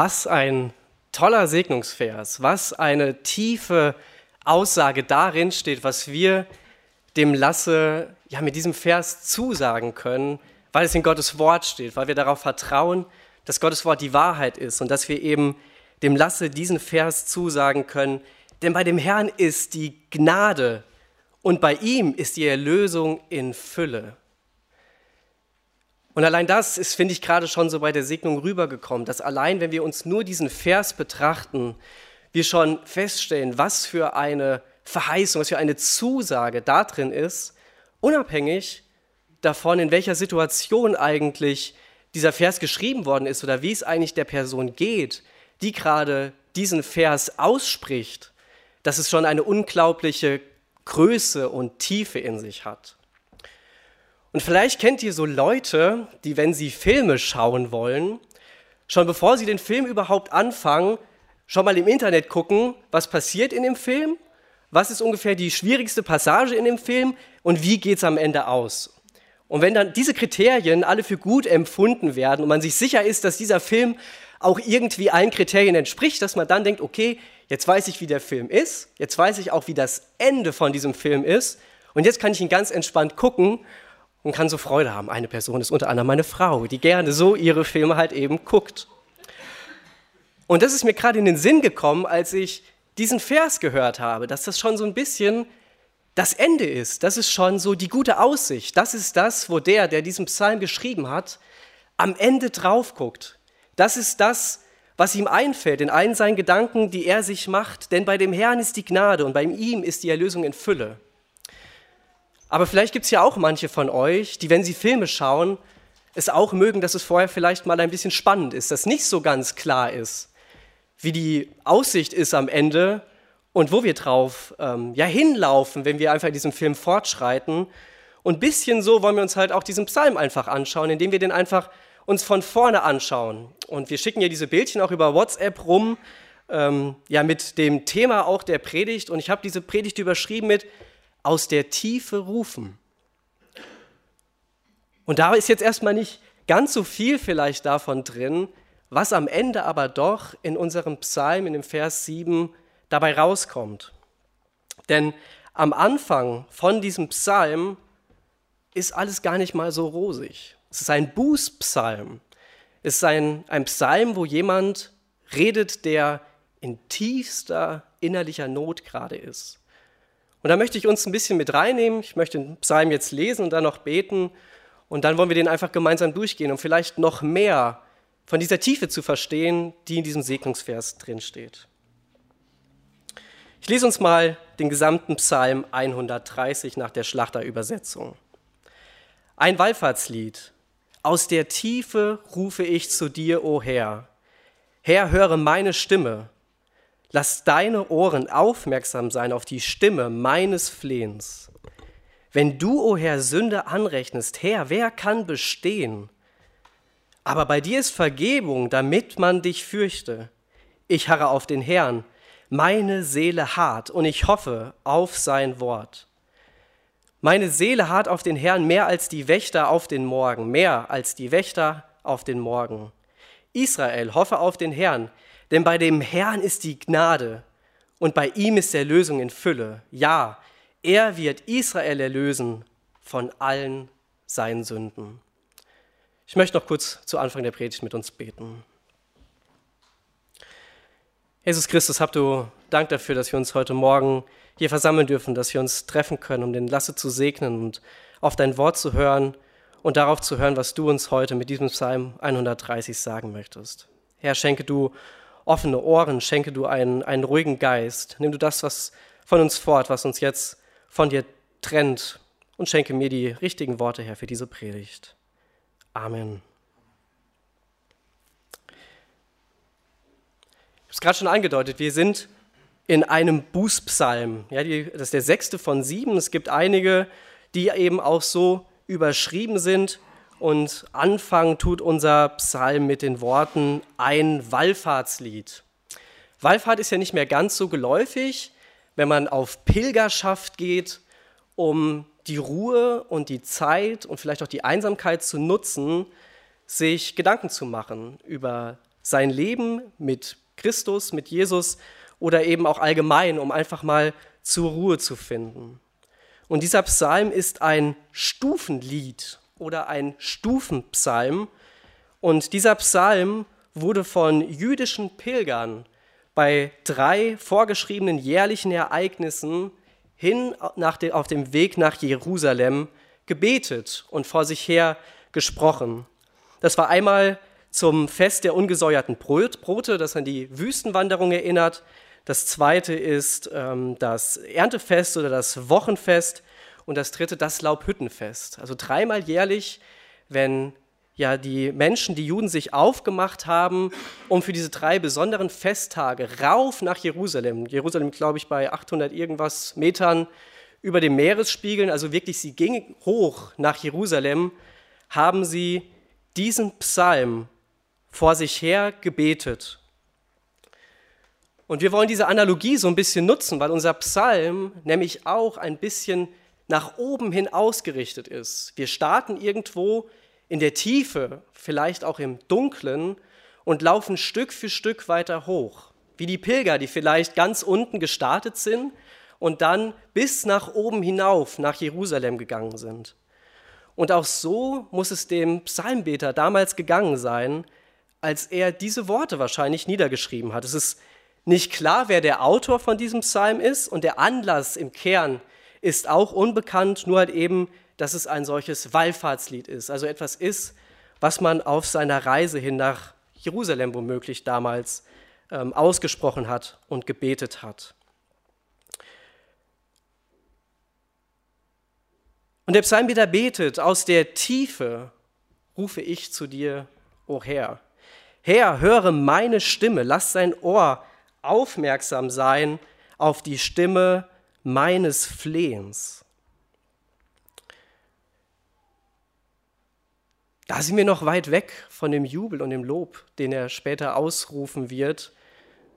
Was ein toller Segnungsvers, was eine tiefe Aussage darin steht, was wir dem Lasse ja mit diesem Vers zusagen können, weil es in Gottes Wort steht, weil wir darauf vertrauen, dass Gottes Wort die Wahrheit ist und dass wir eben dem Lasse diesen Vers zusagen können, denn bei dem Herrn ist die Gnade und bei ihm ist die Erlösung in Fülle. Und allein das ist, finde ich, gerade schon so bei der Segnung rübergekommen, dass allein, wenn wir uns nur diesen Vers betrachten, wir schon feststellen, was für eine Verheißung, was für eine Zusage da drin ist, unabhängig davon, in welcher Situation eigentlich dieser Vers geschrieben worden ist oder wie es eigentlich der Person geht, die gerade diesen Vers ausspricht, dass es schon eine unglaubliche Größe und Tiefe in sich hat. Und vielleicht kennt ihr so Leute, die, wenn sie Filme schauen wollen, schon bevor sie den Film überhaupt anfangen, schon mal im Internet gucken, was passiert in dem Film, was ist ungefähr die schwierigste Passage in dem Film und wie geht es am Ende aus. Und wenn dann diese Kriterien alle für gut empfunden werden und man sich sicher ist, dass dieser Film auch irgendwie allen Kriterien entspricht, dass man dann denkt, okay, jetzt weiß ich, wie der Film ist, jetzt weiß ich auch, wie das Ende von diesem Film ist und jetzt kann ich ihn ganz entspannt gucken und kann so Freude haben. Eine Person ist unter anderem meine Frau, die gerne so ihre Filme halt eben guckt. Und das ist mir gerade in den Sinn gekommen, als ich diesen Vers gehört habe, dass das schon so ein bisschen das Ende ist. Das ist schon so die gute Aussicht. Das ist das, wo der, der diesen Psalm geschrieben hat, am Ende drauf guckt. Das ist das, was ihm einfällt in allen seinen Gedanken, die er sich macht. Denn bei dem Herrn ist die Gnade und bei ihm ist die Erlösung in Fülle. Aber vielleicht gibt es ja auch manche von euch, die, wenn sie Filme schauen, es auch mögen, dass es vorher vielleicht mal ein bisschen spannend ist, dass nicht so ganz klar ist, wie die Aussicht ist am Ende und wo wir drauf ähm, ja, hinlaufen, wenn wir einfach in diesem Film fortschreiten. Und ein bisschen so wollen wir uns halt auch diesen Psalm einfach anschauen, indem wir den einfach uns von vorne anschauen. Und wir schicken ja diese Bildchen auch über WhatsApp rum, ähm, ja mit dem Thema auch der Predigt. Und ich habe diese Predigt überschrieben mit aus der Tiefe rufen. Und da ist jetzt erstmal nicht ganz so viel vielleicht davon drin, was am Ende aber doch in unserem Psalm, in dem Vers 7, dabei rauskommt. Denn am Anfang von diesem Psalm ist alles gar nicht mal so rosig. Es ist ein Bußpsalm. Es ist ein, ein Psalm, wo jemand redet, der in tiefster innerlicher Not gerade ist. Und da möchte ich uns ein bisschen mit reinnehmen. Ich möchte den Psalm jetzt lesen und dann noch beten. Und dann wollen wir den einfach gemeinsam durchgehen, um vielleicht noch mehr von dieser Tiefe zu verstehen, die in diesem Segnungsvers drinsteht. Ich lese uns mal den gesamten Psalm 130 nach der Schlachterübersetzung. Ein Wallfahrtslied. Aus der Tiefe rufe ich zu dir, o Herr. Herr, höre meine Stimme. Lass deine Ohren aufmerksam sein auf die Stimme meines Flehens. Wenn du, o oh Herr, Sünde anrechnest, Herr, wer kann bestehen? Aber bei dir ist Vergebung, damit man dich fürchte. Ich harre auf den Herrn, meine Seele hart, und ich hoffe auf sein Wort. Meine Seele hart auf den Herrn mehr als die Wächter auf den Morgen, mehr als die Wächter auf den Morgen. Israel, hoffe auf den Herrn, denn bei dem Herrn ist die Gnade und bei ihm ist Erlösung in Fülle. Ja, er wird Israel erlösen von allen seinen Sünden. Ich möchte noch kurz zu Anfang der Predigt mit uns beten. Jesus Christus, habt du Dank dafür, dass wir uns heute Morgen hier versammeln dürfen, dass wir uns treffen können, um den Lasse zu segnen und auf dein Wort zu hören und darauf zu hören, was du uns heute mit diesem Psalm 130 sagen möchtest. Herr, schenke du offene Ohren, schenke du einen, einen ruhigen Geist. Nimm du das, was von uns fort, was uns jetzt von dir trennt und schenke mir die richtigen Worte, Herr, für diese Predigt. Amen. Ich habe es gerade schon angedeutet, wir sind in einem Bußpsalm. Ja, die, das ist der sechste von sieben. Es gibt einige, die eben auch so überschrieben sind und anfangen tut unser Psalm mit den Worten ein Wallfahrtslied. Wallfahrt ist ja nicht mehr ganz so geläufig, wenn man auf Pilgerschaft geht, um die Ruhe und die Zeit und vielleicht auch die Einsamkeit zu nutzen, sich Gedanken zu machen über sein Leben mit Christus, mit Jesus oder eben auch allgemein, um einfach mal zur Ruhe zu finden. Und dieser Psalm ist ein Stufenlied oder ein Stufenpsalm. Und dieser Psalm wurde von jüdischen Pilgern bei drei vorgeschriebenen jährlichen Ereignissen hin de, auf dem Weg nach Jerusalem gebetet und vor sich her gesprochen. Das war einmal zum Fest der ungesäuerten Brote, das an die Wüstenwanderung erinnert. Das zweite ist ähm, das Erntefest oder das Wochenfest. Und das dritte das Laubhüttenfest. Also dreimal jährlich, wenn ja die Menschen, die Juden sich aufgemacht haben, um für diese drei besonderen Festtage rauf nach Jerusalem. Jerusalem, glaube ich, bei 800 irgendwas Metern über dem Meeresspiegeln, also wirklich, sie gingen hoch nach Jerusalem, haben sie diesen Psalm vor sich her gebetet. Und wir wollen diese Analogie so ein bisschen nutzen, weil unser Psalm nämlich auch ein bisschen nach oben hin ausgerichtet ist. Wir starten irgendwo in der Tiefe, vielleicht auch im Dunklen und laufen Stück für Stück weiter hoch. Wie die Pilger, die vielleicht ganz unten gestartet sind und dann bis nach oben hinauf nach Jerusalem gegangen sind. Und auch so muss es dem Psalmbeter damals gegangen sein, als er diese Worte wahrscheinlich niedergeschrieben hat. Es ist nicht klar, wer der Autor von diesem Psalm ist und der Anlass im Kern ist auch unbekannt, nur halt eben dass es ein solches Wallfahrtslied ist, also etwas ist, was man auf seiner Reise hin nach Jerusalem womöglich damals ähm, ausgesprochen hat und gebetet hat. Und der Psalmbeter betet, aus der Tiefe rufe ich zu dir, o Herr. Herr, höre meine Stimme, lass sein Ohr aufmerksam sein auf die Stimme meines Flehens. Da sind wir noch weit weg von dem Jubel und dem Lob, den er später ausrufen wird,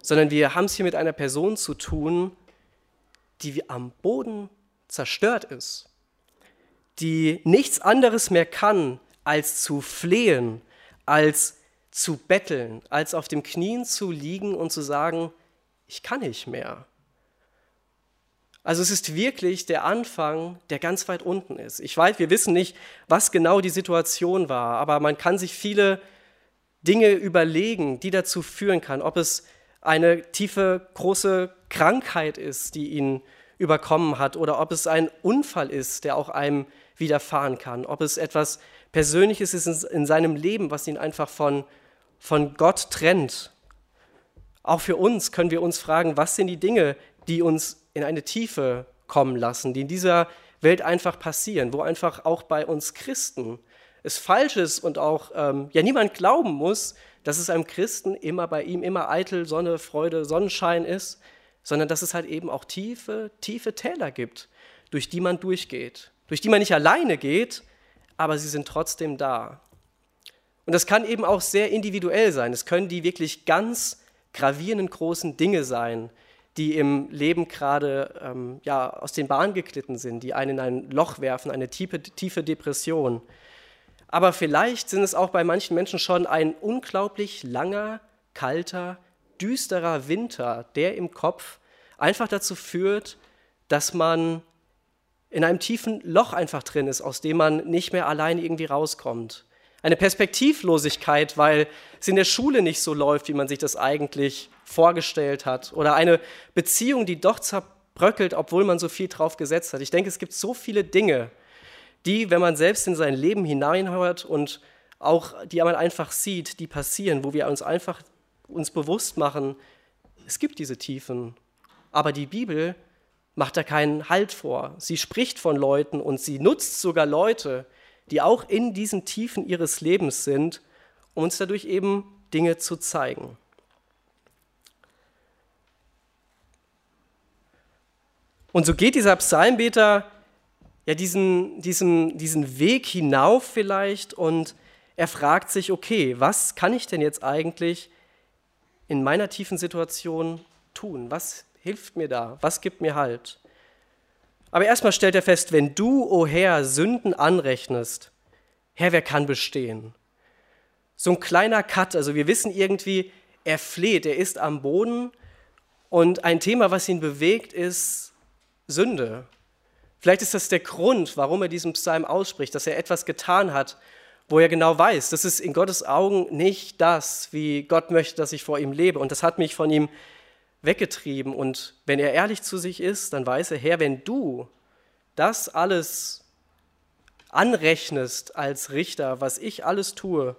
sondern wir haben es hier mit einer Person zu tun, die am Boden zerstört ist, die nichts anderes mehr kann, als zu flehen, als zu betteln, als auf dem Knien zu liegen und zu sagen, ich kann nicht mehr. Also es ist wirklich der Anfang, der ganz weit unten ist. Ich weiß, wir wissen nicht, was genau die Situation war, aber man kann sich viele Dinge überlegen, die dazu führen kann, ob es eine tiefe, große Krankheit ist, die ihn überkommen hat, oder ob es ein Unfall ist, der auch einem widerfahren kann, ob es etwas Persönliches ist in seinem Leben, was ihn einfach von, von Gott trennt. Auch für uns können wir uns fragen, was sind die Dinge, die uns in eine Tiefe kommen lassen, die in dieser Welt einfach passieren, wo einfach auch bei uns Christen es falsch ist und auch ähm, ja niemand glauben muss, dass es einem Christen immer bei ihm immer eitel Sonne, Freude, Sonnenschein ist, sondern dass es halt eben auch tiefe, tiefe Täler gibt, durch die man durchgeht, durch die man nicht alleine geht, aber sie sind trotzdem da. Und das kann eben auch sehr individuell sein. Es können die wirklich ganz gravierenden großen Dinge sein, die im Leben gerade ähm, ja, aus den Bahnen geglitten sind, die einen in ein Loch werfen, eine tiefe, tiefe Depression. Aber vielleicht sind es auch bei manchen Menschen schon ein unglaublich langer, kalter, düsterer Winter, der im Kopf einfach dazu führt, dass man in einem tiefen Loch einfach drin ist, aus dem man nicht mehr alleine irgendwie rauskommt. Eine Perspektivlosigkeit, weil es in der Schule nicht so läuft, wie man sich das eigentlich vorgestellt hat. Oder eine Beziehung, die doch zerbröckelt, obwohl man so viel drauf gesetzt hat. Ich denke, es gibt so viele Dinge, die, wenn man selbst in sein Leben hineinhört und auch die man einfach sieht, die passieren, wo wir uns einfach uns bewusst machen, es gibt diese Tiefen. Aber die Bibel macht da keinen Halt vor. Sie spricht von Leuten und sie nutzt sogar Leute, die auch in diesen Tiefen ihres Lebens sind, um uns dadurch eben Dinge zu zeigen. Und so geht dieser Psalmbeter ja diesen, diesen, diesen Weg hinauf vielleicht und er fragt sich, okay, was kann ich denn jetzt eigentlich in meiner tiefen Situation tun? Was hilft mir da? Was gibt mir Halt? Aber erstmal stellt er fest, wenn du, o oh Herr, Sünden anrechnest, Herr, wer kann bestehen? so ein kleiner Cut. Also wir wissen irgendwie, er fleht, er ist am Boden und ein Thema, was ihn bewegt, ist Sünde. Vielleicht ist das der Grund, warum er diesen Psalm ausspricht, dass er etwas getan hat, wo er genau weiß, das ist in Gottes Augen nicht das, wie Gott möchte, dass ich vor ihm lebe. Und das hat mich von ihm weggetrieben. Und wenn er ehrlich zu sich ist, dann weiß er, Herr, wenn du das alles anrechnest als Richter, was ich alles tue,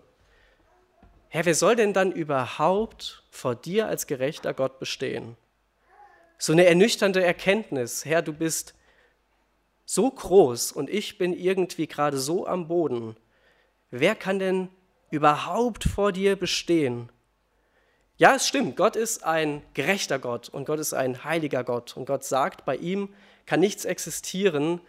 Herr, wer soll denn dann überhaupt vor dir als gerechter Gott bestehen? So eine ernüchternde Erkenntnis, Herr, du bist so groß und ich bin irgendwie gerade so am Boden. Wer kann denn überhaupt vor dir bestehen? Ja, es stimmt, Gott ist ein gerechter Gott und Gott ist ein heiliger Gott. Und Gott sagt, bei ihm kann nichts existieren,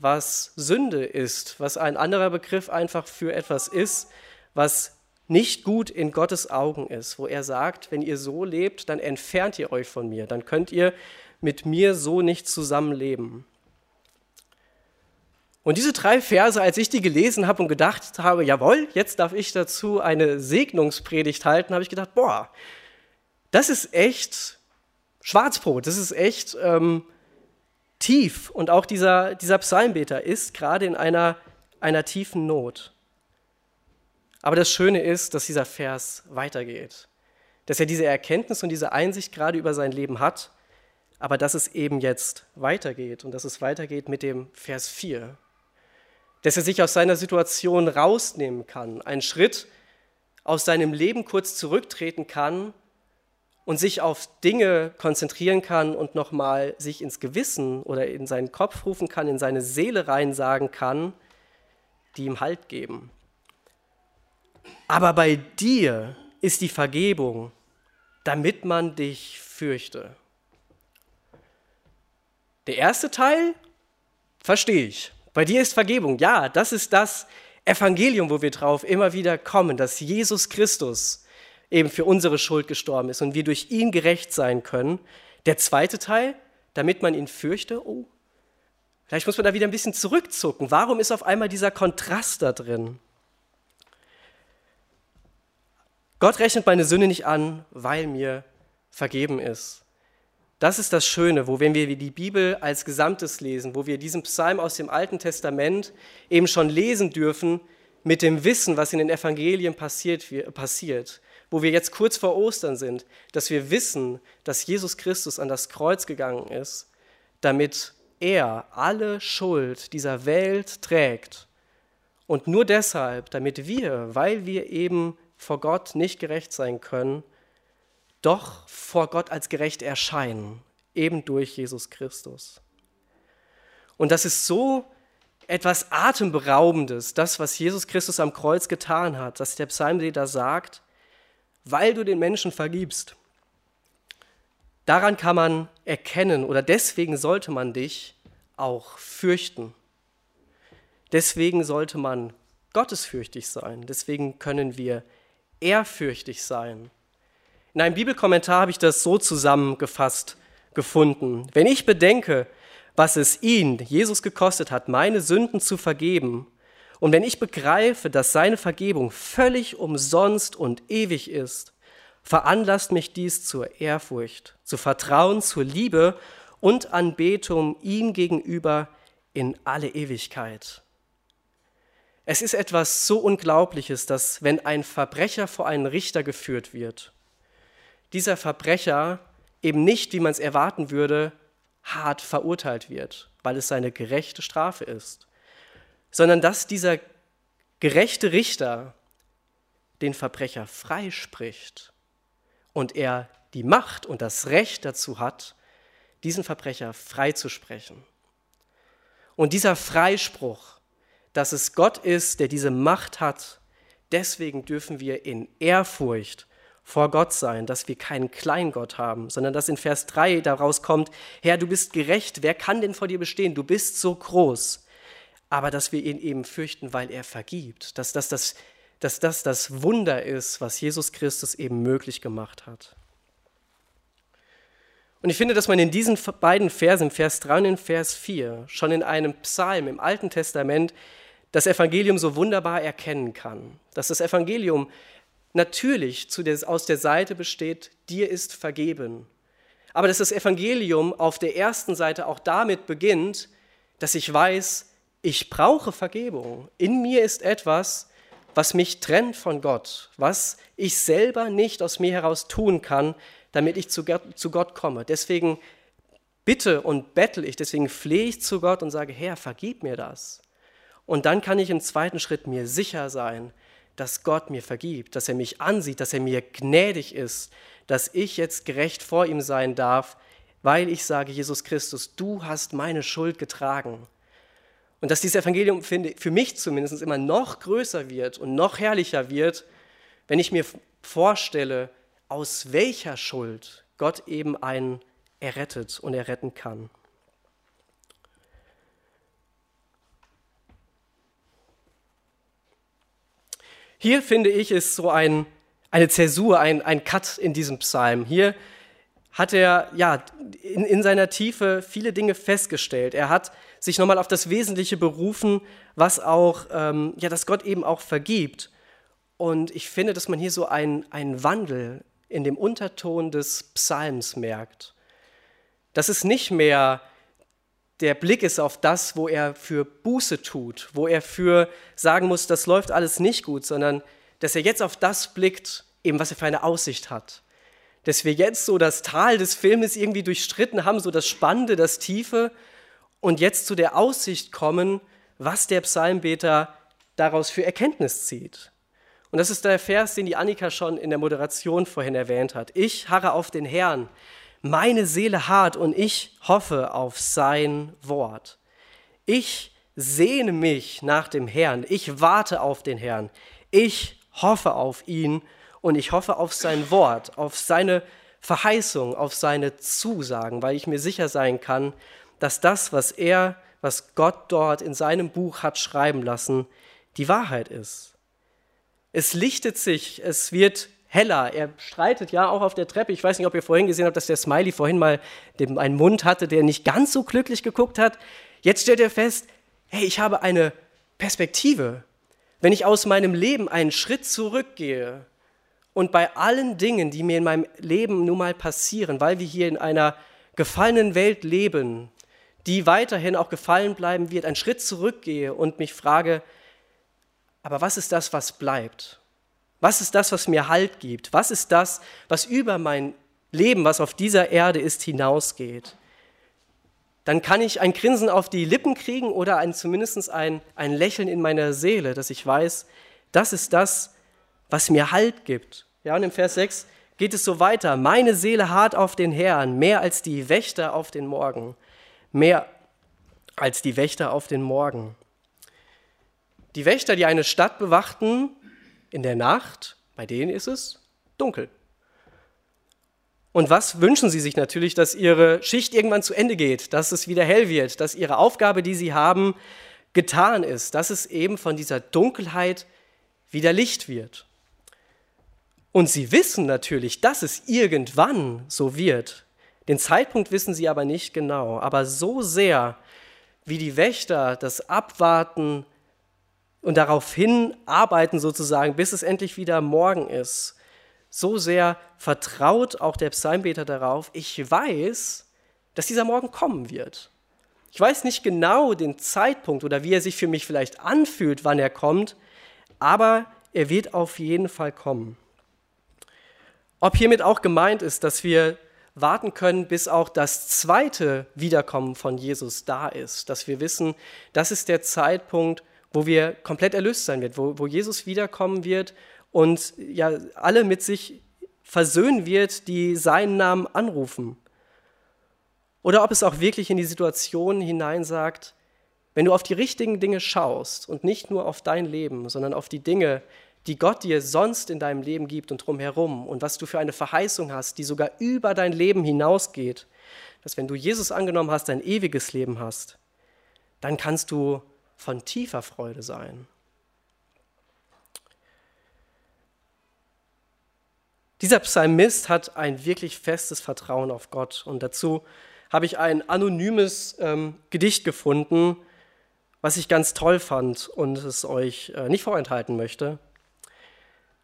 was Sünde ist, was ein anderer Begriff einfach für etwas ist, was nicht gut in Gottes Augen ist, wo er sagt, wenn ihr so lebt, dann entfernt ihr euch von mir, dann könnt ihr mit mir so nicht zusammenleben. Und diese drei Verse, als ich die gelesen habe und gedacht habe, jawohl, jetzt darf ich dazu eine Segnungspredigt halten, habe ich gedacht, boah, das ist echt Schwarzbrot, das ist echt ähm, tief. Und auch dieser, dieser Psalmbeter ist gerade in einer, einer tiefen Not. Aber das Schöne ist, dass dieser Vers weitergeht. Dass er diese Erkenntnis und diese Einsicht gerade über sein Leben hat, aber dass es eben jetzt weitergeht und dass es weitergeht mit dem Vers 4. Dass er sich aus seiner Situation rausnehmen kann, einen Schritt aus seinem Leben kurz zurücktreten kann und sich auf Dinge konzentrieren kann und nochmal sich ins Gewissen oder in seinen Kopf rufen kann, in seine Seele rein sagen kann, die ihm Halt geben. Aber bei dir ist die Vergebung, damit man dich fürchte. Der erste Teil verstehe ich. Bei dir ist Vergebung. Ja, das ist das Evangelium, wo wir drauf immer wieder kommen, dass Jesus Christus eben für unsere Schuld gestorben ist und wir durch ihn gerecht sein können. Der zweite Teil, damit man ihn fürchte, oh, vielleicht muss man da wieder ein bisschen zurückzucken. Warum ist auf einmal dieser Kontrast da drin? Gott rechnet meine Sünde nicht an, weil mir vergeben ist. Das ist das Schöne, wo wenn wir die Bibel als Gesamtes lesen, wo wir diesen Psalm aus dem Alten Testament eben schon lesen dürfen mit dem Wissen, was in den Evangelien passiert, passiert, wo wir jetzt kurz vor Ostern sind, dass wir wissen, dass Jesus Christus an das Kreuz gegangen ist, damit er alle Schuld dieser Welt trägt. Und nur deshalb, damit wir, weil wir eben vor Gott nicht gerecht sein können, doch vor Gott als gerecht erscheinen, eben durch Jesus Christus. Und das ist so etwas Atemberaubendes, das, was Jesus Christus am Kreuz getan hat, dass der Psalmlieder sagt, weil du den Menschen vergibst. Daran kann man erkennen oder deswegen sollte man dich auch fürchten. Deswegen sollte man gottesfürchtig sein. Deswegen können wir ehrfürchtig sein. In einem Bibelkommentar habe ich das so zusammengefasst gefunden. Wenn ich bedenke, was es ihn, Jesus, gekostet hat, meine Sünden zu vergeben, und wenn ich begreife, dass seine Vergebung völlig umsonst und ewig ist, veranlasst mich dies zur Ehrfurcht, zu Vertrauen, zur Liebe und Anbetung ihm gegenüber in alle Ewigkeit. Es ist etwas so Unglaubliches, dass wenn ein Verbrecher vor einen Richter geführt wird, dieser Verbrecher eben nicht, wie man es erwarten würde, hart verurteilt wird, weil es seine gerechte Strafe ist, sondern dass dieser gerechte Richter den Verbrecher freispricht und er die Macht und das Recht dazu hat, diesen Verbrecher freizusprechen. Und dieser Freispruch dass es Gott ist, der diese Macht hat. Deswegen dürfen wir in Ehrfurcht vor Gott sein, dass wir keinen Kleingott haben, sondern dass in Vers 3 daraus kommt, Herr, du bist gerecht, wer kann denn vor dir bestehen? Du bist so groß. Aber dass wir ihn eben fürchten, weil er vergibt, dass das das, dass das, das Wunder ist, was Jesus Christus eben möglich gemacht hat. Und ich finde, dass man in diesen beiden Versen, Vers 3 und Vers 4, schon in einem Psalm im Alten Testament das Evangelium so wunderbar erkennen kann. Dass das Evangelium natürlich der, aus der Seite besteht, dir ist vergeben. Aber dass das Evangelium auf der ersten Seite auch damit beginnt, dass ich weiß, ich brauche Vergebung. In mir ist etwas, was mich trennt von Gott, was ich selber nicht aus mir heraus tun kann, damit ich zu Gott, zu Gott komme. Deswegen bitte und bettel ich, deswegen flehe ich zu Gott und sage, Herr, vergib mir das. Und dann kann ich im zweiten Schritt mir sicher sein, dass Gott mir vergibt, dass er mich ansieht, dass er mir gnädig ist, dass ich jetzt gerecht vor ihm sein darf, weil ich sage, Jesus Christus, du hast meine Schuld getragen. Und dass dieses Evangelium für mich zumindest immer noch größer wird und noch herrlicher wird, wenn ich mir vorstelle, aus welcher Schuld Gott eben einen errettet und erretten kann. Hier finde ich, ist so ein, eine Zäsur, ein, ein Cut in diesem Psalm. Hier hat er ja in, in seiner Tiefe viele Dinge festgestellt. Er hat sich nochmal auf das Wesentliche berufen, was auch, ähm, ja, dass Gott eben auch vergibt. Und ich finde, dass man hier so einen, einen Wandel in dem Unterton des Psalms merkt. Dass es nicht mehr der Blick ist auf das, wo er für Buße tut, wo er für sagen muss, das läuft alles nicht gut, sondern dass er jetzt auf das blickt, eben was er für eine Aussicht hat. Dass wir jetzt so das Tal des Filmes irgendwie durchstritten haben, so das Spannende, das Tiefe und jetzt zu der Aussicht kommen, was der Psalmbeter daraus für Erkenntnis zieht. Und das ist der Vers, den die Annika schon in der Moderation vorhin erwähnt hat. Ich harre auf den Herrn, meine Seele hart und ich hoffe auf sein Wort. Ich sehne mich nach dem Herrn, ich warte auf den Herrn, ich hoffe auf ihn und ich hoffe auf sein Wort, auf seine Verheißung, auf seine Zusagen, weil ich mir sicher sein kann, dass das, was er, was Gott dort in seinem Buch hat schreiben lassen, die Wahrheit ist. Es lichtet sich, es wird heller. Er streitet ja auch auf der Treppe. Ich weiß nicht, ob ihr vorhin gesehen habt, dass der Smiley vorhin mal einen Mund hatte, der nicht ganz so glücklich geguckt hat. Jetzt stellt er fest, hey, ich habe eine Perspektive. Wenn ich aus meinem Leben einen Schritt zurückgehe und bei allen Dingen, die mir in meinem Leben nun mal passieren, weil wir hier in einer gefallenen Welt leben, die weiterhin auch gefallen bleiben wird, einen Schritt zurückgehe und mich frage, aber was ist das, was bleibt? Was ist das, was mir Halt gibt? Was ist das, was über mein Leben, was auf dieser Erde ist, hinausgeht? Dann kann ich ein Grinsen auf die Lippen kriegen oder ein, zumindest ein, ein Lächeln in meiner Seele, dass ich weiß, das ist das, was mir Halt gibt. Ja, und im Vers 6 geht es so weiter. Meine Seele hart auf den Herrn, mehr als die Wächter auf den Morgen. Mehr als die Wächter auf den Morgen. Die Wächter, die eine Stadt bewachten, in der Nacht, bei denen ist es dunkel. Und was wünschen sie sich natürlich, dass ihre Schicht irgendwann zu Ende geht, dass es wieder hell wird, dass ihre Aufgabe, die sie haben, getan ist, dass es eben von dieser Dunkelheit wieder Licht wird. Und sie wissen natürlich, dass es irgendwann so wird. Den Zeitpunkt wissen sie aber nicht genau. Aber so sehr, wie die Wächter das abwarten und darauf hinarbeiten sozusagen, bis es endlich wieder morgen ist. So sehr vertraut auch der Psalmbeter darauf, ich weiß, dass dieser Morgen kommen wird. Ich weiß nicht genau den Zeitpunkt oder wie er sich für mich vielleicht anfühlt, wann er kommt, aber er wird auf jeden Fall kommen. Ob hiermit auch gemeint ist, dass wir warten können, bis auch das zweite Wiederkommen von Jesus da ist, dass wir wissen, das ist der Zeitpunkt, wo wir komplett erlöst sein wird, wo, wo Jesus wiederkommen wird und ja alle mit sich versöhnen wird, die seinen Namen anrufen. Oder ob es auch wirklich in die Situation hinein sagt, wenn du auf die richtigen Dinge schaust und nicht nur auf dein Leben, sondern auf die Dinge, die Gott dir sonst in deinem Leben gibt und drumherum und was du für eine Verheißung hast, die sogar über dein Leben hinausgeht, dass wenn du Jesus angenommen hast, ein ewiges Leben hast, dann kannst du von tiefer Freude sein. Dieser Psalmist hat ein wirklich festes Vertrauen auf Gott und dazu habe ich ein anonymes ähm, Gedicht gefunden, was ich ganz toll fand und es euch äh, nicht vorenthalten möchte.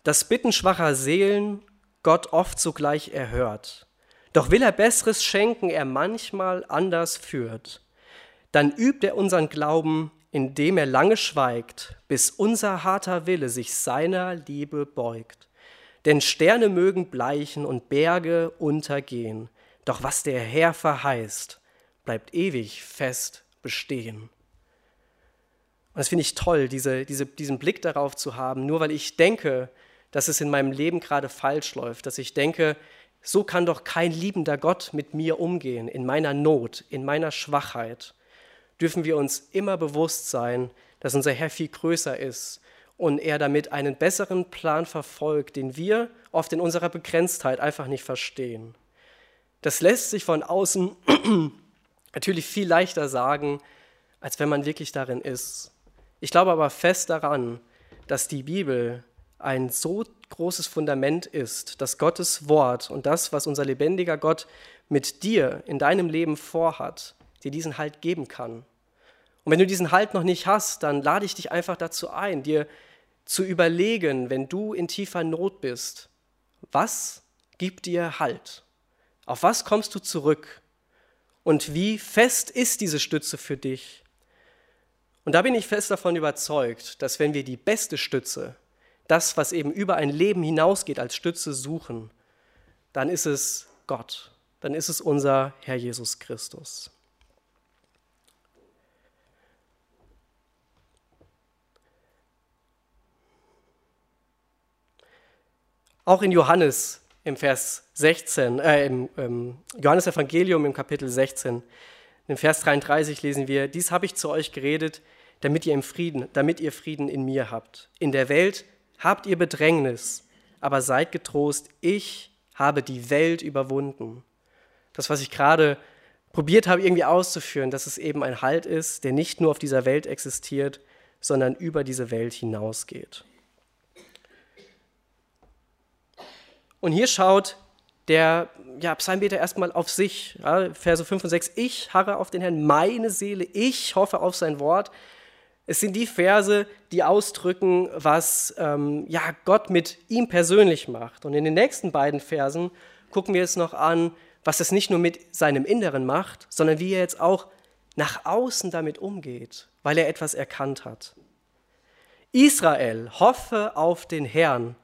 Das Bitten schwacher Seelen Gott oft sogleich erhört. Doch will er Besseres schenken, er manchmal anders führt. Dann übt er unseren Glauben, indem er lange schweigt, bis unser harter Wille sich seiner Liebe beugt. Denn Sterne mögen bleichen und Berge untergehen, doch was der Herr verheißt, bleibt ewig fest bestehen. Und das finde ich toll, diese, diese, diesen Blick darauf zu haben, nur weil ich denke, dass es in meinem Leben gerade falsch läuft, dass ich denke, so kann doch kein liebender Gott mit mir umgehen, in meiner Not, in meiner Schwachheit, dürfen wir uns immer bewusst sein, dass unser Herr viel größer ist und er damit einen besseren Plan verfolgt, den wir oft in unserer Begrenztheit einfach nicht verstehen. Das lässt sich von außen natürlich viel leichter sagen, als wenn man wirklich darin ist. Ich glaube aber fest daran, dass die Bibel ein so großes Fundament ist, dass Gottes Wort und das, was unser lebendiger Gott mit dir in deinem Leben vorhat, dir diesen Halt geben kann. Und wenn du diesen Halt noch nicht hast, dann lade ich dich einfach dazu ein, dir zu überlegen, wenn du in tiefer Not bist, was gibt dir Halt? Auf was kommst du zurück? Und wie fest ist diese Stütze für dich? Und da bin ich fest davon überzeugt, dass wenn wir die beste Stütze, das, was eben über ein Leben hinausgeht, als Stütze suchen, dann ist es Gott, dann ist es unser Herr Jesus Christus. Auch in Johannes im Vers 16, äh, im ähm, Johannes Evangelium im Kapitel 16, im Vers 33 lesen wir: Dies habe ich zu euch geredet, damit ihr im Frieden, damit ihr Frieden in mir habt. In der Welt habt ihr Bedrängnis, aber seid getrost. Ich habe die Welt überwunden. Das, was ich gerade probiert habe, irgendwie auszuführen, dass es eben ein Halt ist, der nicht nur auf dieser Welt existiert, sondern über diese Welt hinausgeht. Und hier schaut der ja, Psalmbeter erstmal auf sich. Ja, Verse 5 und 6. Ich harre auf den Herrn, meine Seele, ich hoffe auf sein Wort. Es sind die Verse, die ausdrücken, was ähm, ja, Gott mit ihm persönlich macht. Und in den nächsten beiden Versen gucken wir es noch an, was es nicht nur mit seinem Inneren macht, sondern wie er jetzt auch nach außen damit umgeht, weil er etwas erkannt hat. Israel, hoffe auf den Herrn,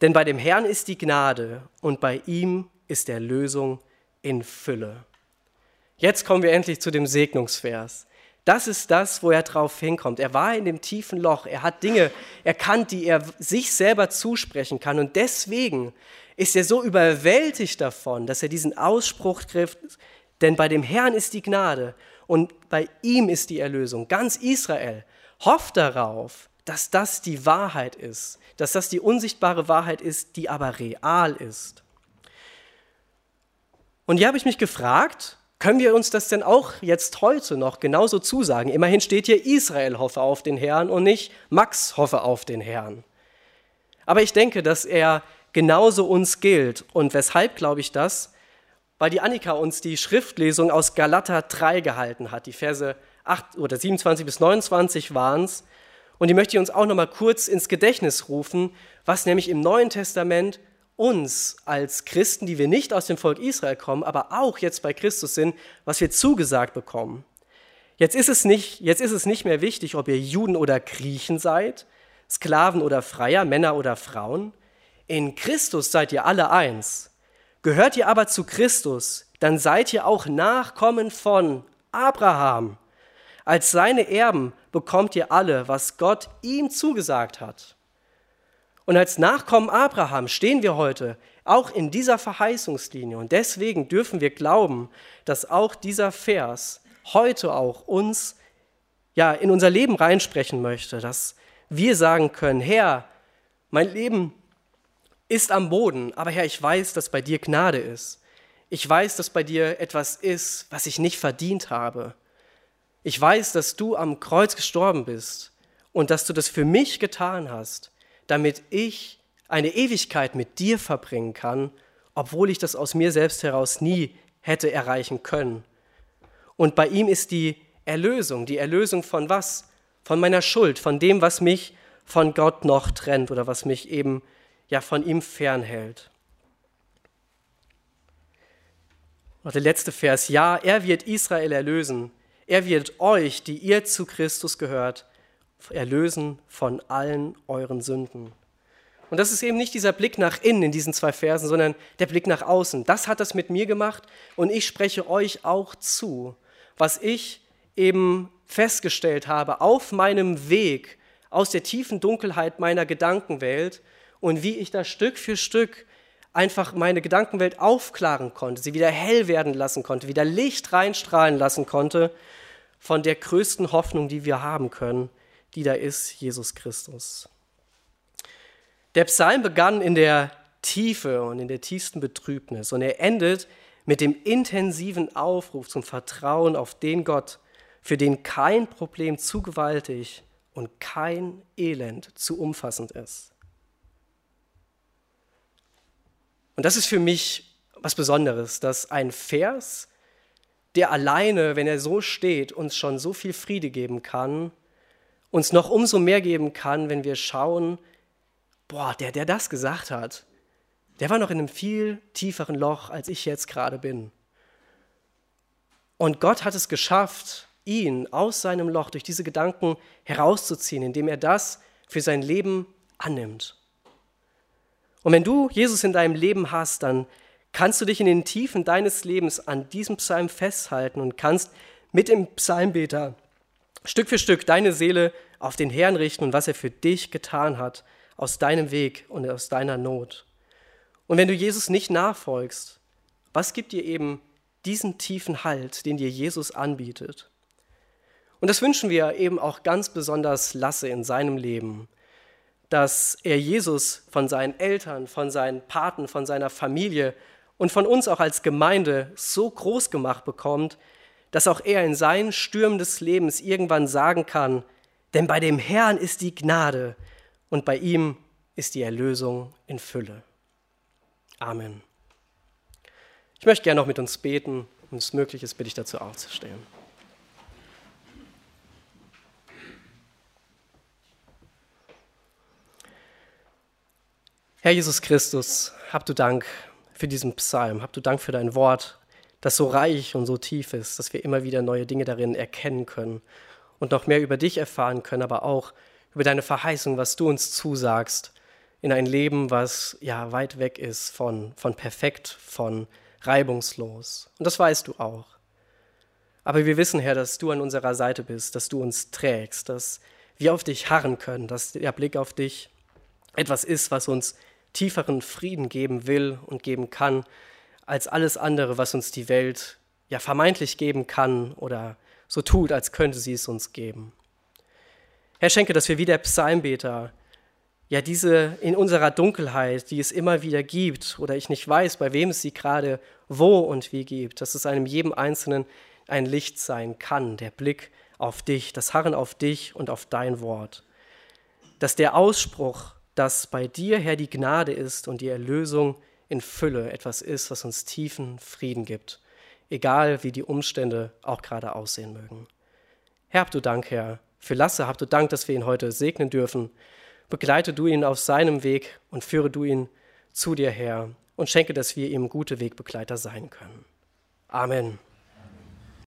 denn bei dem Herrn ist die Gnade und bei ihm ist der Lösung in Fülle. Jetzt kommen wir endlich zu dem Segnungsvers. Das ist das, wo er drauf hinkommt. Er war in dem tiefen Loch. Er hat Dinge erkannt, die er sich selber zusprechen kann. Und deswegen ist er so überwältigt davon, dass er diesen Ausspruch trifft, denn bei dem Herrn ist die Gnade und bei ihm ist die Erlösung. Ganz Israel hofft darauf, dass das die Wahrheit ist, dass das die unsichtbare Wahrheit ist, die aber real ist. Und hier habe ich mich gefragt, können wir uns das denn auch jetzt heute noch genauso zusagen? Immerhin steht hier Israel hoffe auf den Herrn und nicht Max hoffe auf den Herrn. Aber ich denke, dass er genauso uns gilt. Und weshalb glaube ich das? Weil die Annika uns die Schriftlesung aus Galater 3 gehalten hat. Die Verse 8 oder 27 bis 29 waren es. Und die möchte ich uns auch noch mal kurz ins Gedächtnis rufen, was nämlich im Neuen Testament uns als Christen, die wir nicht aus dem Volk Israel kommen, aber auch jetzt bei Christus sind, was wir zugesagt bekommen. Jetzt ist es nicht, jetzt ist es nicht mehr wichtig, ob ihr Juden oder Griechen seid, Sklaven oder Freier, Männer oder Frauen. In Christus seid ihr alle eins. Gehört ihr aber zu Christus, dann seid ihr auch Nachkommen von Abraham. Als seine Erben bekommt ihr alle, was Gott ihm zugesagt hat. Und als Nachkommen Abraham stehen wir heute auch in dieser Verheißungslinie. Und deswegen dürfen wir glauben, dass auch dieser Vers heute auch uns ja in unser Leben reinsprechen möchte, dass wir sagen können, Herr, mein Leben ist am Boden, aber Herr, ich weiß, dass bei dir Gnade ist. Ich weiß, dass bei dir etwas ist, was ich nicht verdient habe. Ich weiß, dass du am Kreuz gestorben bist und dass du das für mich getan hast, damit ich eine Ewigkeit mit dir verbringen kann, obwohl ich das aus mir selbst heraus nie hätte erreichen können. Und bei ihm ist die Erlösung, die Erlösung von was? Von meiner Schuld, von dem, was mich von Gott noch trennt oder was mich eben ja von ihm fernhält. Und der letzte Vers, ja, er wird Israel erlösen. Er wird euch, die ihr zu Christus gehört, erlösen von allen euren Sünden. Und das ist eben nicht dieser Blick nach innen in diesen zwei Versen, sondern der Blick nach außen. Das hat das mit mir gemacht und ich spreche euch auch zu, was ich eben festgestellt habe auf meinem Weg aus der tiefen Dunkelheit meiner Gedankenwelt und wie ich da Stück für Stück einfach meine Gedankenwelt aufklaren konnte, sie wieder hell werden lassen konnte, wieder Licht reinstrahlen lassen konnte von der größten Hoffnung, die wir haben können, die da ist, Jesus Christus. Der Psalm begann in der Tiefe und in der tiefsten Betrübnis und er endet mit dem intensiven Aufruf zum Vertrauen auf den Gott, für den kein Problem zu gewaltig und kein Elend zu umfassend ist. Und das ist für mich was Besonderes, dass ein Vers, der alleine, wenn er so steht, uns schon so viel Friede geben kann, uns noch umso mehr geben kann, wenn wir schauen, boah, der, der das gesagt hat, der war noch in einem viel tieferen Loch, als ich jetzt gerade bin. Und Gott hat es geschafft, ihn aus seinem Loch durch diese Gedanken herauszuziehen, indem er das für sein Leben annimmt. Und wenn du Jesus in deinem Leben hast, dann kannst du dich in den Tiefen deines Lebens an diesem Psalm festhalten und kannst mit dem Psalmbeter Stück für Stück deine Seele auf den Herrn richten und was er für dich getan hat aus deinem Weg und aus deiner Not. Und wenn du Jesus nicht nachfolgst, was gibt dir eben diesen tiefen Halt, den dir Jesus anbietet? Und das wünschen wir eben auch ganz besonders Lasse in seinem Leben, dass er Jesus von seinen Eltern, von seinen Paten, von seiner Familie und von uns auch als Gemeinde so groß gemacht bekommt, dass auch er in seinen Stürmen des Lebens irgendwann sagen kann, denn bei dem Herrn ist die Gnade und bei ihm ist die Erlösung in Fülle. Amen. Ich möchte gerne noch mit uns beten, wenn es möglich ist, bitte ich dazu aufzustehen. Herr Jesus Christus, hab du Dank für diesen Psalm, hab du Dank für dein Wort, das so reich und so tief ist, dass wir immer wieder neue Dinge darin erkennen können und noch mehr über dich erfahren können, aber auch über deine Verheißung, was du uns zusagst in ein Leben, was ja weit weg ist von, von perfekt, von reibungslos. Und das weißt du auch. Aber wir wissen, Herr, dass du an unserer Seite bist, dass du uns trägst, dass wir auf dich harren können, dass der Blick auf dich etwas ist, was uns tieferen Frieden geben will und geben kann, als alles andere, was uns die Welt ja vermeintlich geben kann oder so tut, als könnte sie es uns geben. Herr, schenke, dass wir wie der Psalmbeter ja diese in unserer Dunkelheit, die es immer wieder gibt, oder ich nicht weiß, bei wem es sie gerade wo und wie gibt, dass es einem jedem Einzelnen ein Licht sein kann, der Blick auf dich, das Harren auf dich und auf dein Wort. Dass der Ausspruch, dass bei dir, Herr, die Gnade ist und die Erlösung in Fülle etwas ist, was uns tiefen Frieden gibt, egal wie die Umstände auch gerade aussehen mögen. Herr, habt du Dank, Herr. Für Lasse habt du Dank, dass wir ihn heute segnen dürfen. Begleite du ihn auf seinem Weg und führe du ihn zu dir her und schenke, dass wir ihm gute Wegbegleiter sein können. Amen.